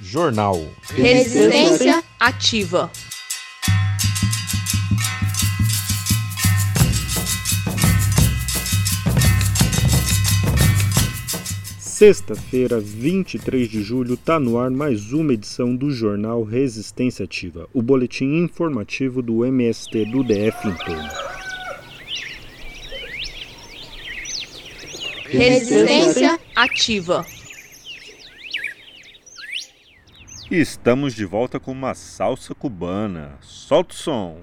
Jornal. Resistência ativa. Sexta-feira, 23 de julho, está no ar mais uma edição do jornal Resistência Ativa, o boletim informativo do MST do DF em torno. Resistência ativa. E estamos de volta com uma salsa cubana. Solta o som!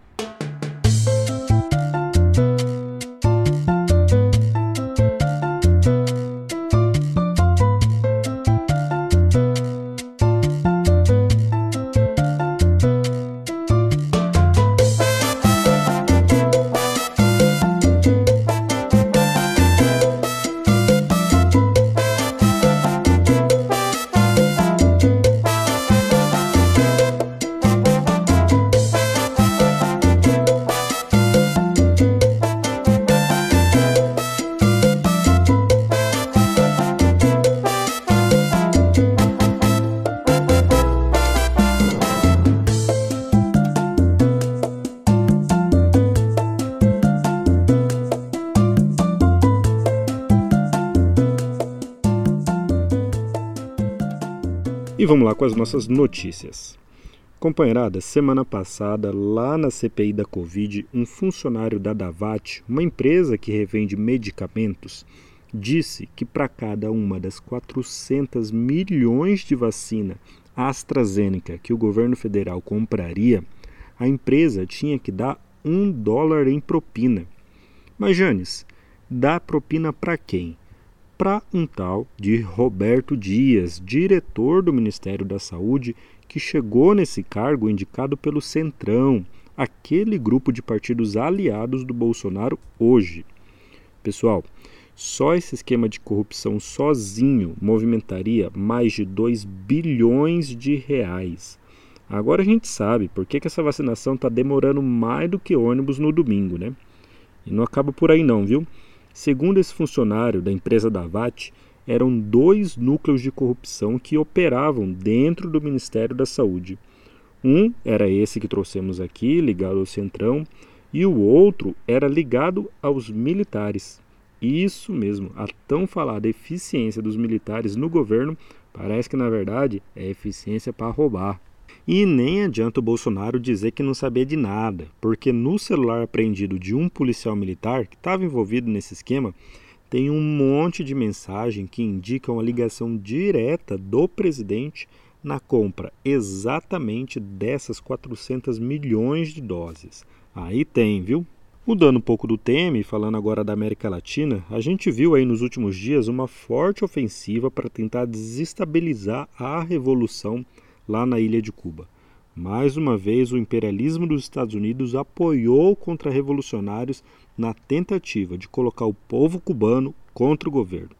E vamos lá com as nossas notícias. Companheirada, semana passada, lá na CPI da Covid, um funcionário da Davat, uma empresa que revende medicamentos, disse que para cada uma das 400 milhões de vacina AstraZeneca que o governo federal compraria, a empresa tinha que dar um dólar em propina. Mas, Janes, dá propina para quem? Para um tal de Roberto Dias, diretor do Ministério da Saúde, que chegou nesse cargo indicado pelo Centrão, aquele grupo de partidos aliados do Bolsonaro hoje. Pessoal, só esse esquema de corrupção sozinho movimentaria mais de 2 bilhões de reais. Agora a gente sabe por que, que essa vacinação está demorando mais do que ônibus no domingo, né? E não acaba por aí não, viu? Segundo esse funcionário da empresa Davat, eram dois núcleos de corrupção que operavam dentro do Ministério da Saúde. Um era esse que trouxemos aqui, ligado ao Centrão, e o outro era ligado aos militares. Isso mesmo, a tão falada eficiência dos militares no governo parece que na verdade é eficiência para roubar. E nem adianta o Bolsonaro dizer que não sabia de nada, porque no celular apreendido de um policial militar que estava envolvido nesse esquema, tem um monte de mensagem que indicam a ligação direta do presidente na compra exatamente dessas 400 milhões de doses. Aí tem, viu? Mudando um pouco do tema e falando agora da América Latina, a gente viu aí nos últimos dias uma forte ofensiva para tentar desestabilizar a revolução lá na ilha de Cuba. Mais uma vez, o imperialismo dos Estados Unidos apoiou contra-revolucionários na tentativa de colocar o povo cubano contra o governo.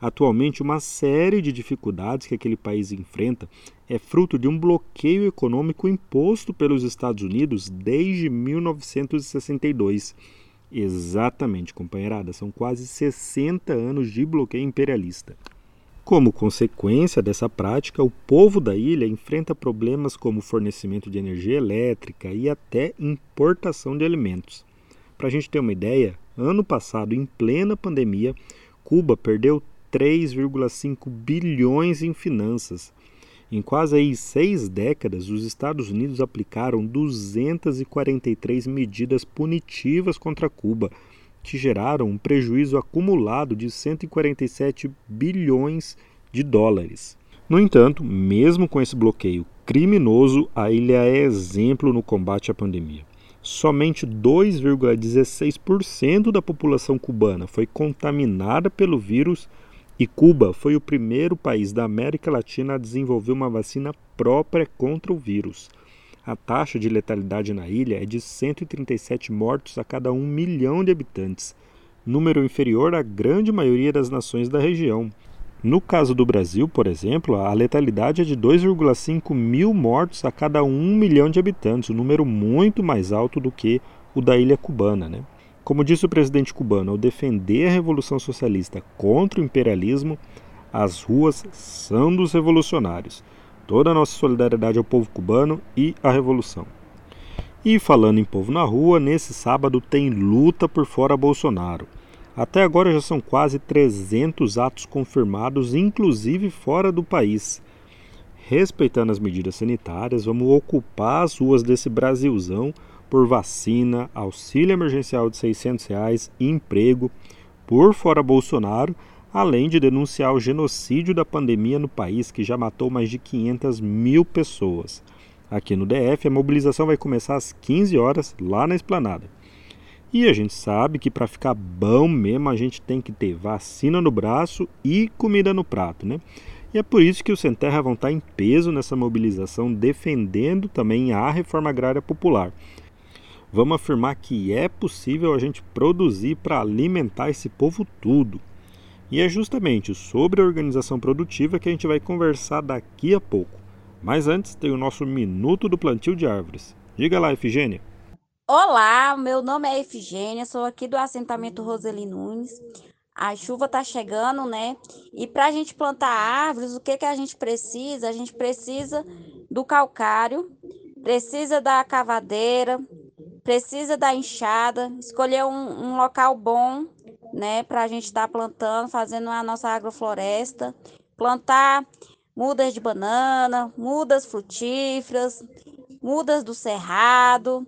Atualmente, uma série de dificuldades que aquele país enfrenta é fruto de um bloqueio econômico imposto pelos Estados Unidos desde 1962. Exatamente, companheirada, são quase 60 anos de bloqueio imperialista. Como consequência dessa prática, o povo da ilha enfrenta problemas como fornecimento de energia elétrica e até importação de alimentos. Para a gente ter uma ideia, ano passado, em plena pandemia, Cuba perdeu 3,5 bilhões em finanças. Em quase aí seis décadas, os Estados Unidos aplicaram 243 medidas punitivas contra Cuba, que geraram um prejuízo acumulado de 147 bilhões de dólares. No entanto, mesmo com esse bloqueio criminoso, a ilha é exemplo no combate à pandemia. Somente 2,16% da população cubana foi contaminada pelo vírus e Cuba foi o primeiro país da América Latina a desenvolver uma vacina própria contra o vírus. A taxa de letalidade na ilha é de 137 mortos a cada um milhão de habitantes, número inferior à grande maioria das nações da região. No caso do Brasil, por exemplo, a letalidade é de 2,5 mil mortos a cada um milhão de habitantes, um número muito mais alto do que o da ilha cubana. Né? Como disse o presidente cubano, ao defender a Revolução Socialista contra o imperialismo, as ruas são dos revolucionários. Toda a nossa solidariedade ao povo cubano e à revolução. E falando em povo na rua, nesse sábado tem luta por fora Bolsonaro. Até agora já são quase 300 atos confirmados, inclusive fora do país. Respeitando as medidas sanitárias, vamos ocupar as ruas desse Brasilzão por vacina, auxílio emergencial de 600 reais emprego por fora Bolsonaro, além de denunciar o genocídio da pandemia no país, que já matou mais de 500 mil pessoas. Aqui no DF, a mobilização vai começar às 15 horas, lá na esplanada. E a gente sabe que para ficar bom mesmo, a gente tem que ter vacina no braço e comida no prato, né? E é por isso que o Sem Terra vão estar em peso nessa mobilização, defendendo também a reforma agrária popular vamos afirmar que é possível a gente produzir para alimentar esse povo tudo. E é justamente sobre a organização produtiva que a gente vai conversar daqui a pouco. Mas antes tem o nosso Minuto do Plantio de Árvores. Diga lá, Efigênia. Olá, meu nome é Efigênia, sou aqui do assentamento Roseli Nunes. A chuva está chegando, né? E para a gente plantar árvores, o que, que a gente precisa? A gente precisa do calcário, precisa da cavadeira, precisa da enxada, escolher um, um local bom, né, para a gente estar tá plantando, fazendo a nossa agrofloresta, plantar mudas de banana, mudas frutíferas, mudas do cerrado,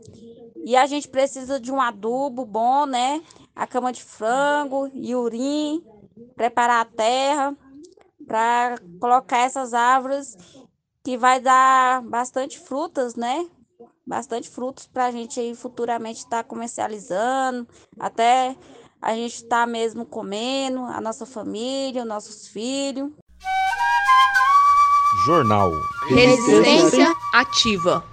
e a gente precisa de um adubo bom, né, a cama de frango, urim, preparar a terra para colocar essas árvores que vai dar bastante frutas, né? bastante frutos para a gente aí futuramente estar tá comercializando, até a gente estar tá mesmo comendo, a nossa família, os nossos filhos. Jornal Resistência Ativa.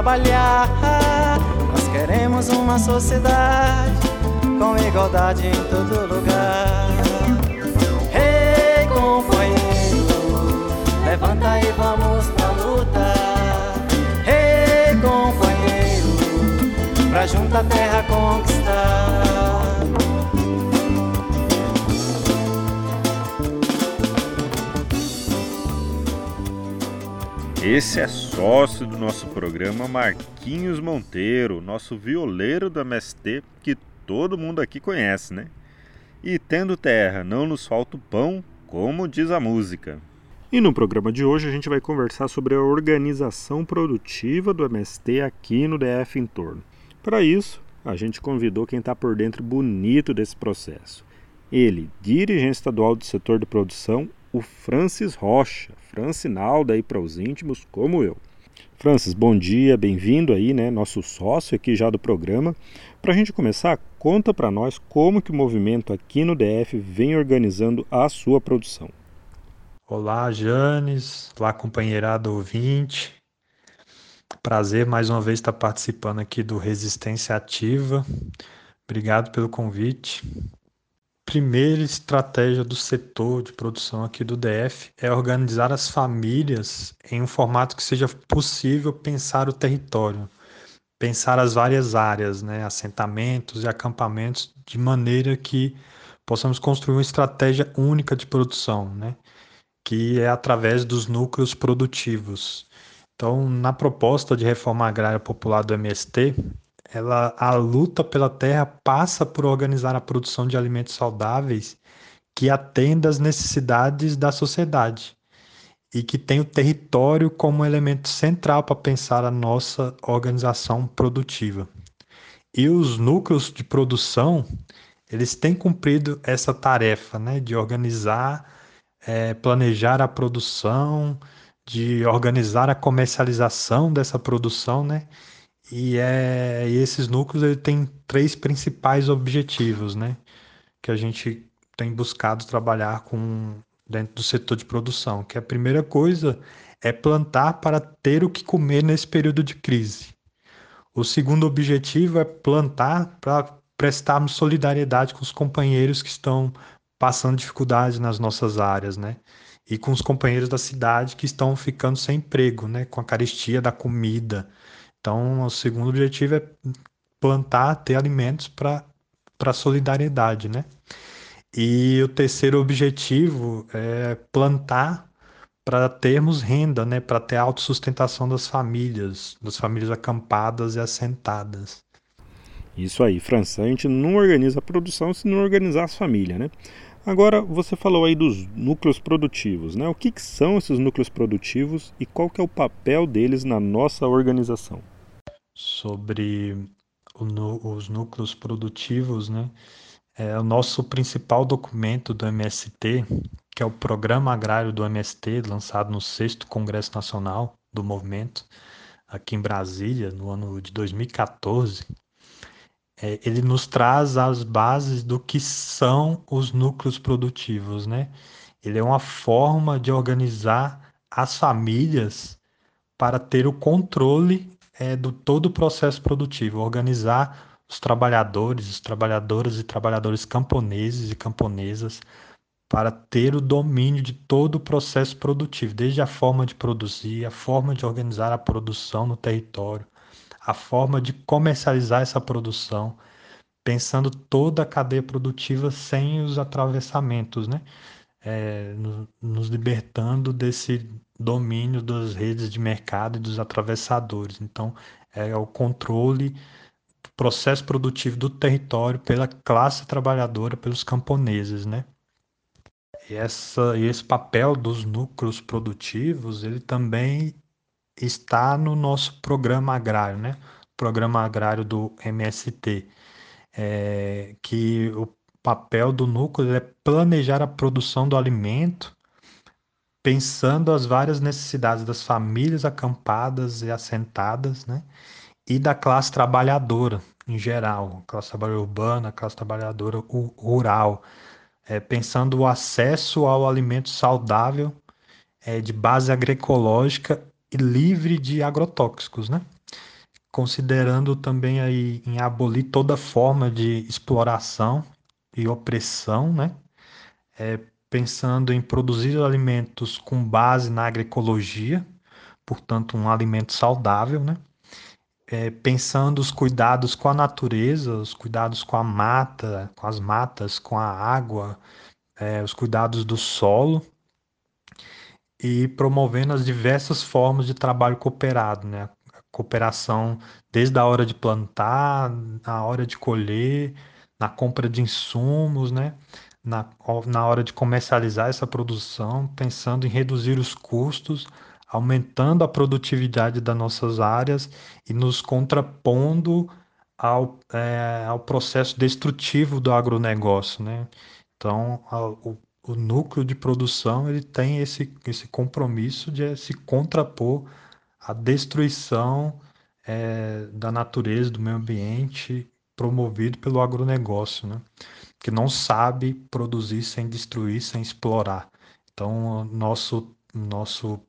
Trabalhar. Nós queremos uma sociedade com igualdade em todo lugar. Ei, hey, companheiro, levanta e vamos pra luta. Ei, hey, companheiro, pra junto a terra conquistar. Esse é sócio do nosso programa, Marquinhos Monteiro, nosso violeiro do MST, que todo mundo aqui conhece, né? E tendo terra, não nos falta o pão, como diz a música. E no programa de hoje a gente vai conversar sobre a organização produtiva do MST aqui no DF em torno. Para isso, a gente convidou quem está por dentro bonito desse processo. Ele, dirigente estadual do setor de produção, o Francis Rocha, Francinalda aí para os íntimos, como eu. Francis, bom dia, bem-vindo aí, né, nosso sócio aqui já do programa. Para a gente começar, conta para nós como que o movimento aqui no DF vem organizando a sua produção. Olá, Janes, olá, companheirado ouvinte. Prazer mais uma vez estar participando aqui do Resistência Ativa. Obrigado pelo convite. Primeira estratégia do setor de produção aqui do DF é organizar as famílias em um formato que seja possível pensar o território, pensar as várias áreas, né, assentamentos e acampamentos, de maneira que possamos construir uma estratégia única de produção, né, que é através dos núcleos produtivos. Então, na proposta de reforma agrária popular do MST, ela, a luta pela terra passa por organizar a produção de alimentos saudáveis que atenda às necessidades da sociedade e que tem o território como elemento central para pensar a nossa organização produtiva. E os núcleos de produção, eles têm cumprido essa tarefa, né, de organizar, é, planejar a produção, de organizar a comercialização dessa produção, né, e, é, e esses núcleos ele tem três principais objetivos, né? Que a gente tem buscado trabalhar com dentro do setor de produção. Que a primeira coisa é plantar para ter o que comer nesse período de crise. O segundo objetivo é plantar para prestarmos solidariedade com os companheiros que estão passando dificuldades nas nossas áreas, né? E com os companheiros da cidade que estão ficando sem emprego, né? Com a carestia da comida, então, o segundo objetivo é plantar, ter alimentos para a solidariedade, né? E o terceiro objetivo é plantar para termos renda, né? Para ter autossustentação das famílias, das famílias acampadas e assentadas. Isso aí, França. A gente não organiza a produção se não organizar as famílias, né? Agora, você falou aí dos núcleos produtivos, né? O que, que são esses núcleos produtivos e qual que é o papel deles na nossa organização? Sobre os núcleos produtivos, né? É o nosso principal documento do MST, que é o Programa Agrário do MST, lançado no 6 Congresso Nacional do Movimento, aqui em Brasília, no ano de 2014, é, ele nos traz as bases do que são os núcleos produtivos, né? Ele é uma forma de organizar as famílias para ter o controle é, do todo o processo produtivo, organizar os trabalhadores, os trabalhadoras e trabalhadores camponeses e camponesas para ter o domínio de todo o processo produtivo, desde a forma de produzir, a forma de organizar a produção no território, a forma de comercializar essa produção, pensando toda a cadeia produtiva sem os atravessamentos, né? É, nos libertando desse domínio das redes de mercado e dos atravessadores. Então, é o controle do processo produtivo do território pela classe trabalhadora, pelos camponeses, né? E, essa, e esse papel dos núcleos produtivos, ele também está no nosso programa agrário, né? Programa agrário do MST, é, que o papel do núcleo é planejar a produção do alimento, pensando as várias necessidades das famílias acampadas e assentadas, né? E da classe trabalhadora em geral, classe trabalhadora urbana, classe trabalhadora rural, é, pensando o acesso ao alimento saudável é, de base agroecológica e livre de agrotóxicos, né? Considerando também aí em abolir toda forma de exploração e opressão, né? É, pensando em produzir alimentos com base na agroecologia, portanto um alimento saudável, né? É, pensando os cuidados com a natureza, os cuidados com a mata, com as matas, com a água, é, os cuidados do solo, e promovendo as diversas formas de trabalho cooperado, né? A cooperação desde a hora de plantar, na hora de colher, na compra de insumos, né? Na, na hora de comercializar essa produção, pensando em reduzir os custos, aumentando a produtividade das nossas áreas e nos contrapondo ao, é, ao processo destrutivo do agronegócio, né? Então, o o núcleo de produção ele tem esse, esse compromisso de se contrapor à destruição é, da natureza, do meio ambiente, promovido pelo agronegócio, né? que não sabe produzir sem destruir, sem explorar. Então, nosso, nosso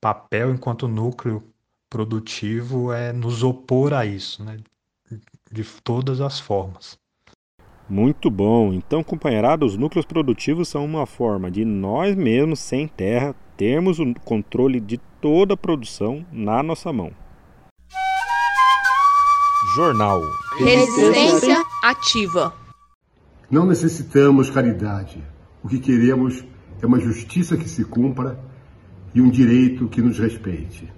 papel enquanto núcleo produtivo é nos opor a isso, né? de todas as formas. Muito bom. Então, companheirada, os núcleos produtivos são uma forma de nós mesmos, sem terra, termos o controle de toda a produção na nossa mão. Jornal Resistência ativa. Não necessitamos caridade. O que queremos é uma justiça que se cumpra e um direito que nos respeite.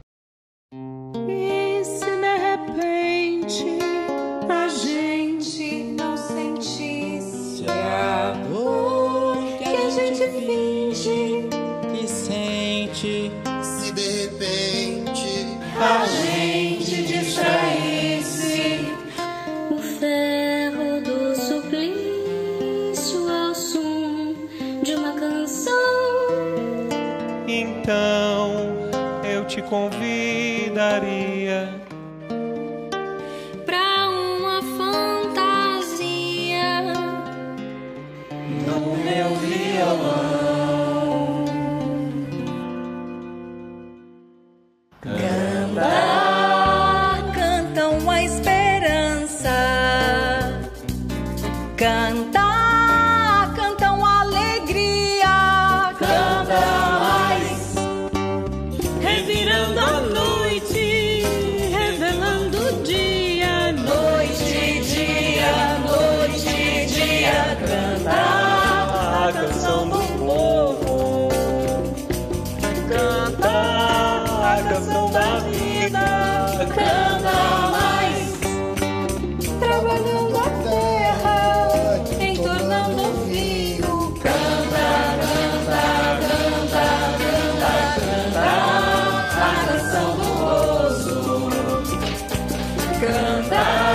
Canta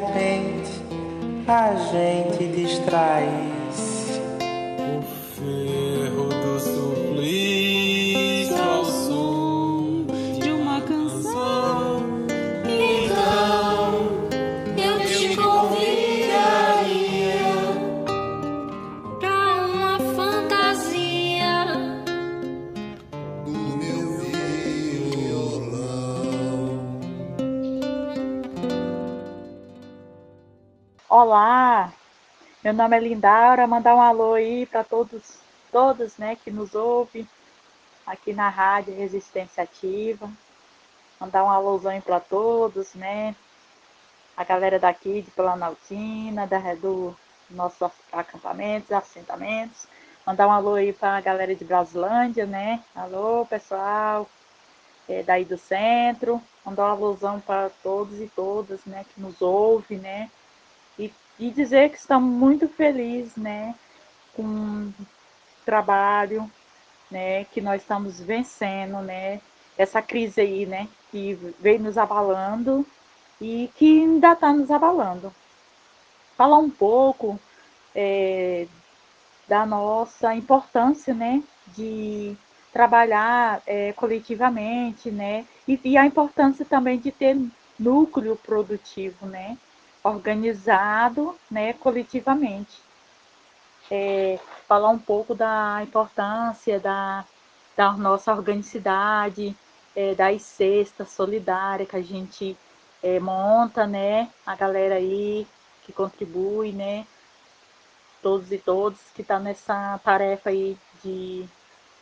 repente a gente distraísse Olá, meu nome é Lindaura, mandar um alô aí para todos, todos, né, que nos ouvem aqui na Rádio Resistência Ativa. Mandar um alôzão para todos, né? A galera daqui de Planaltina, da do nossos acampamentos, assentamentos. Mandar um alô aí para a galera de Brasilândia, né? Alô, pessoal, é, daí do centro. Mandar um alôzão para todos e todas, né, que nos ouvem, né? E, e dizer que estamos muito felizes, né, com o trabalho, né, que nós estamos vencendo, né, essa crise aí, né, que veio nos abalando e que ainda está nos abalando. Falar um pouco é, da nossa importância, né, de trabalhar é, coletivamente, né, e, e a importância também de ter núcleo produtivo, né, organizado, né, coletivamente. É, falar um pouco da importância da, da nossa organicidade, é, das cestas solidárias que a gente é, monta, né, a galera aí que contribui, né, todos e todas que tá nessa tarefa aí de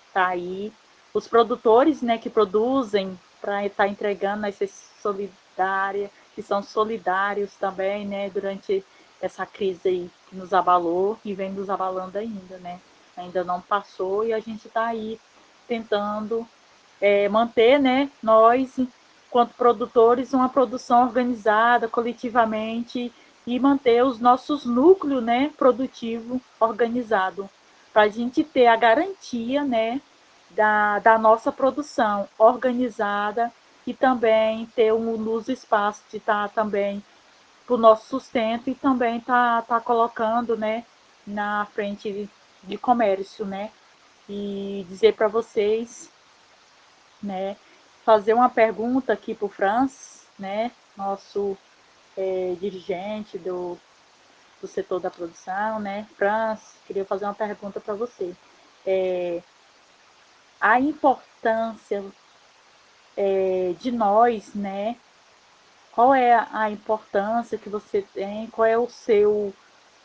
estar tá aí, os produtores, né, que produzem para estar tá entregando as cestas solidárias, que são solidários também, né, durante essa crise aí que nos abalou e vem nos abalando ainda, né? Ainda não passou e a gente está aí tentando é, manter, né, nós, enquanto produtores, uma produção organizada coletivamente e manter os nossos núcleos, né, produtivo organizado, para a gente ter a garantia, né, da, da nossa produção organizada e também ter um luz espaço de estar tá, também para o nosso sustento e também tá, tá colocando, né, na frente de, de comércio, né, e dizer para vocês, né, fazer uma pergunta aqui para o Franz, né, nosso é, dirigente do, do setor da produção, né, Franz, queria fazer uma pergunta para você. É, a importância é, de nós, né, qual é a importância que você tem, qual é o seu,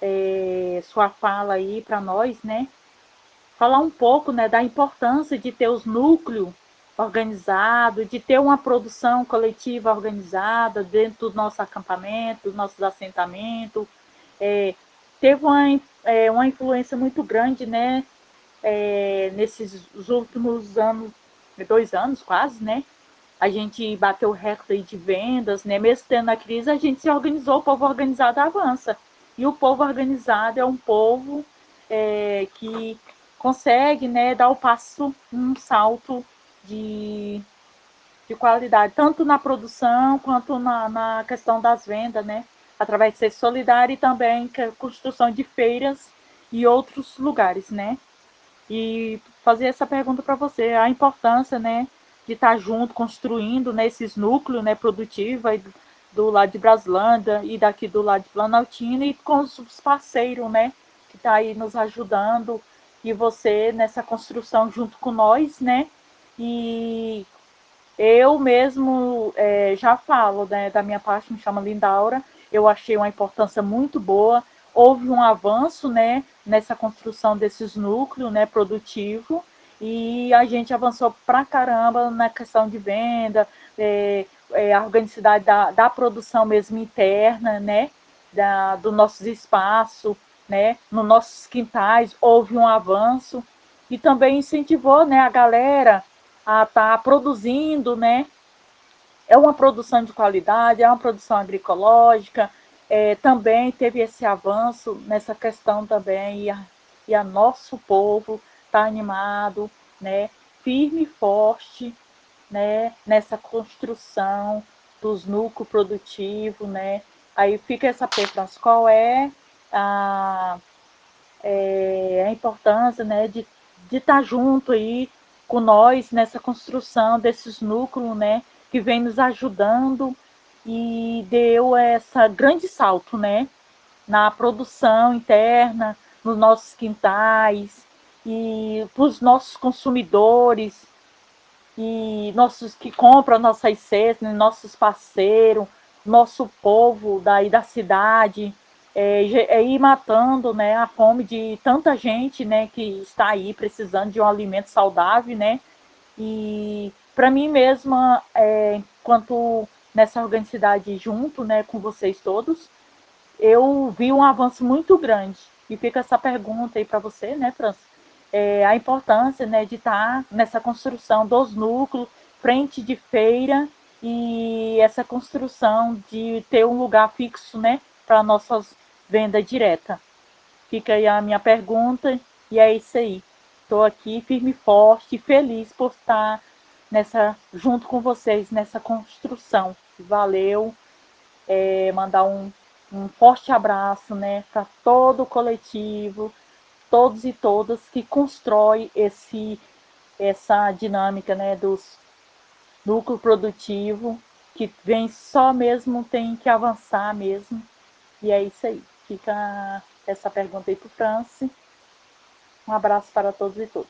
é, sua fala aí para nós, né, falar um pouco né, da importância de ter os núcleos organizados, de ter uma produção coletiva organizada dentro do nosso acampamento, dos nossos assentamentos. É, teve uma, é, uma influência muito grande né, é, nesses últimos anos, dois anos quase, né? A gente bateu recorde de vendas, né? Mesmo tendo a crise, a gente se organizou, o povo organizado avança. E o povo organizado é um povo é, que consegue né, dar o passo, um salto de, de qualidade, tanto na produção quanto na, na questão das vendas, né? Através de ser solidário e também que construção de feiras e outros lugares, né? E fazer essa pergunta para você, a importância, né, de estar tá junto, construindo né, esses núcleos né, produtivos do lado de Braslândia e daqui do lado de Planaltina e com os parceiros, né, que está aí nos ajudando e você nessa construção junto com nós, né? E eu mesmo é, já falo, né, da minha parte, me chama Lindaura, eu achei uma importância muito boa, houve um avanço, né, nessa construção desses núcleos, né, produtivo, e a gente avançou pra caramba na questão de venda, é, é, a organicidade da, da produção mesmo interna, né, da, do nossos espaços, né, nos nossos quintais houve um avanço e também incentivou, né, a galera a estar tá produzindo, né, é uma produção de qualidade, é uma produção agroecológica, é, também teve esse avanço nessa questão também e a, e a nosso povo está animado, né, firme e forte, né, nessa construção dos núcleos produtivos, né, aí fica essa pergunta, qual é a, é, a importância né, de estar tá junto aí com nós nessa construção desses núcleos, né, que vem nos ajudando e deu essa grande salto, né, na produção interna, nos nossos quintais e para os nossos consumidores e nossos que compram nossas cestas, né, nossos parceiros, nosso povo daí da cidade, é, é, ir matando né, a fome de tanta gente né, que está aí precisando de um alimento saudável, né? E para mim mesma, é, enquanto nessa organicidade junto né, com vocês todos, eu vi um avanço muito grande. E fica essa pergunta aí para você, né, França? É, a importância né, de estar tá nessa construção dos núcleos, frente de feira e essa construção de ter um lugar fixo né, para nossas venda direta. Fica aí a minha pergunta e é isso aí. Estou aqui firme e forte, feliz por estar nessa junto com vocês nessa construção. Valeu. É, mandar um, um forte abraço, né, para todo o coletivo, todos e todas que constrói esse essa dinâmica, né, dos núcleo produtivo que vem só mesmo tem que avançar mesmo. E é isso aí. Fica essa pergunta aí para o France. Um abraço para todos e todas.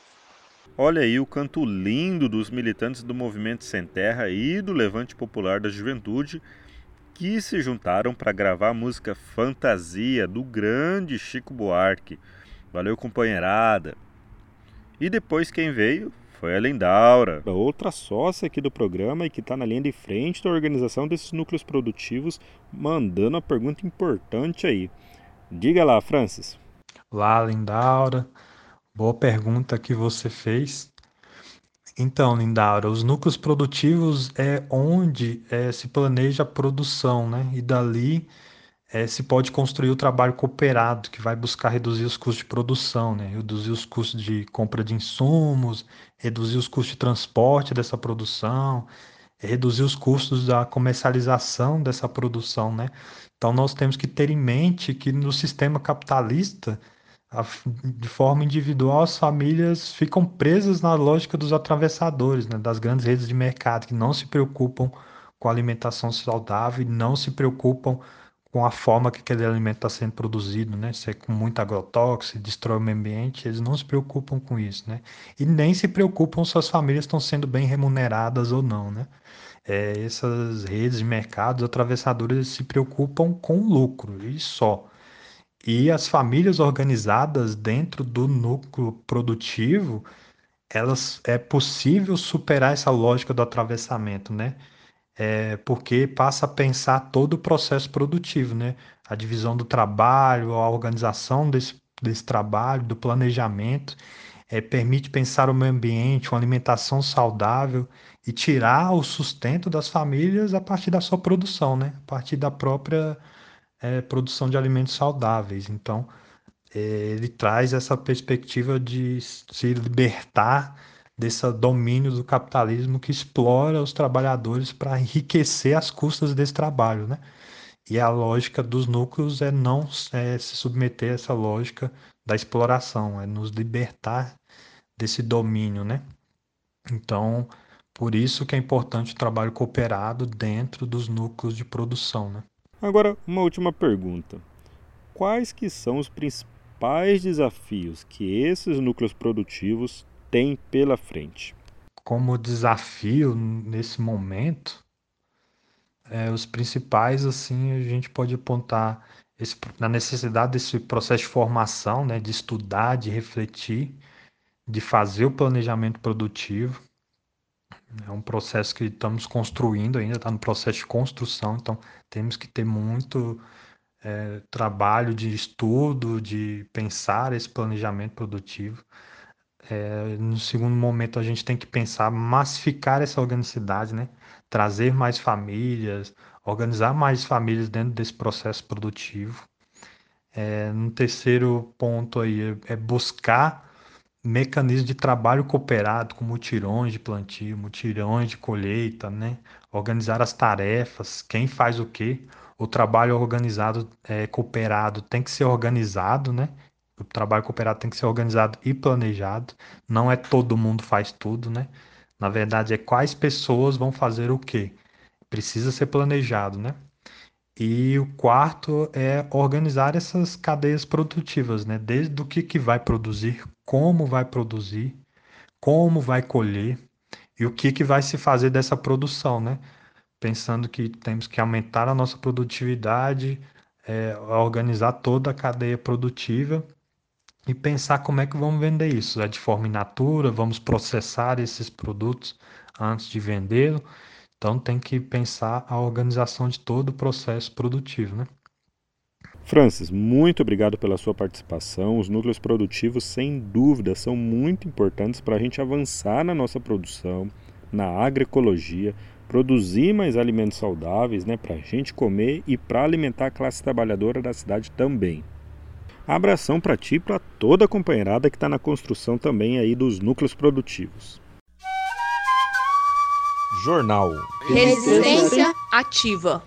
Olha aí o canto lindo dos militantes do Movimento Sem Terra e do Levante Popular da Juventude que se juntaram para gravar a música Fantasia do grande Chico Buarque. Valeu, companheirada! E depois quem veio foi a Lindaura, outra sócia aqui do programa e que está na linha de frente da organização desses núcleos produtivos, mandando uma pergunta importante aí. Diga lá, Francis. Olá, Lindaura. Boa pergunta que você fez. Então, Lindaura, os núcleos produtivos é onde é, se planeja a produção, né? E dali é, se pode construir o trabalho cooperado, que vai buscar reduzir os custos de produção, né? reduzir os custos de compra de insumos, reduzir os custos de transporte dessa produção, reduzir os custos da comercialização dessa produção. Né? Então, nós temos que ter em mente que no sistema capitalista, de forma individual, as famílias ficam presas na lógica dos atravessadores, né? das grandes redes de mercado, que não se preocupam com a alimentação saudável e não se preocupam com a forma que aquele alimento está sendo produzido, né? Se é com muito agrotóxico, destrói o meio ambiente, eles não se preocupam com isso, né? E nem se preocupam se as famílias estão sendo bem remuneradas ou não, né? É, essas redes de mercados atravessadoras se preocupam com lucro e só. E as famílias organizadas dentro do núcleo produtivo, elas é possível superar essa lógica do atravessamento, né? É, porque passa a pensar todo o processo produtivo, né? A divisão do trabalho, a organização desse, desse trabalho, do planejamento, é, permite pensar o meio ambiente, uma alimentação saudável e tirar o sustento das famílias a partir da sua produção, né? A partir da própria é, produção de alimentos saudáveis. Então, é, ele traz essa perspectiva de se libertar desse domínio do capitalismo que explora os trabalhadores para enriquecer as custas desse trabalho, né? E a lógica dos núcleos é não é, se submeter a essa lógica da exploração, é nos libertar desse domínio, né? Então, por isso que é importante o trabalho cooperado dentro dos núcleos de produção, né? Agora, uma última pergunta. Quais que são os principais desafios que esses núcleos produtivos tem pela frente? Como desafio nesse momento, é, os principais, assim, a gente pode apontar esse, na necessidade desse processo de formação, né, de estudar, de refletir, de fazer o planejamento produtivo. É um processo que estamos construindo ainda, está no processo de construção, então temos que ter muito é, trabalho de estudo, de pensar esse planejamento produtivo. É, no segundo momento, a gente tem que pensar massificar essa organicidade, né? trazer mais famílias, organizar mais famílias dentro desse processo produtivo. É, no terceiro ponto aí é, é buscar mecanismos de trabalho cooperado, com mutirões de plantio, mutirões de colheita, né? organizar as tarefas, quem faz o quê. O trabalho organizado, é, cooperado, tem que ser organizado, né? O trabalho cooperado tem que ser organizado e planejado. Não é todo mundo faz tudo, né? Na verdade, é quais pessoas vão fazer o quê. Precisa ser planejado, né? E o quarto é organizar essas cadeias produtivas, né? Desde o que, que vai produzir, como vai produzir, como vai colher e o que, que vai se fazer dessa produção, né? Pensando que temos que aumentar a nossa produtividade, é, organizar toda a cadeia produtiva e pensar como é que vamos vender isso. É de forma in natura, vamos processar esses produtos antes de vendê-lo. Então tem que pensar a organização de todo o processo produtivo, né? Francis, muito obrigado pela sua participação. Os núcleos produtivos, sem dúvida, são muito importantes para a gente avançar na nossa produção, na agroecologia, produzir mais alimentos saudáveis, né, para a gente comer e para alimentar a classe trabalhadora da cidade também. Abração para ti e para toda a companheirada que está na construção também aí dos núcleos produtivos. Jornal Resistência Ativa.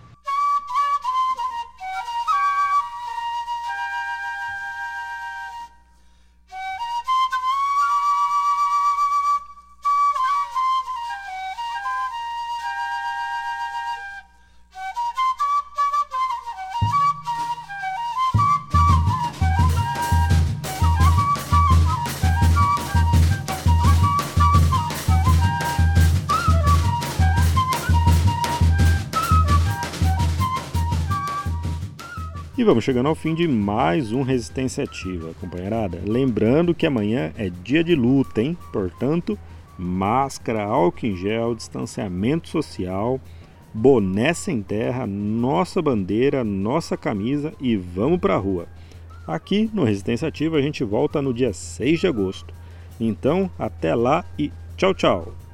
Vamos chegando ao fim de mais um Resistência Ativa, companheirada. Lembrando que amanhã é dia de luta, hein? Portanto, máscara, álcool em gel, distanciamento social, boné sem terra, nossa bandeira, nossa camisa e vamos pra rua. Aqui no Resistência Ativa a gente volta no dia 6 de agosto. Então, até lá e Tchau, tchau!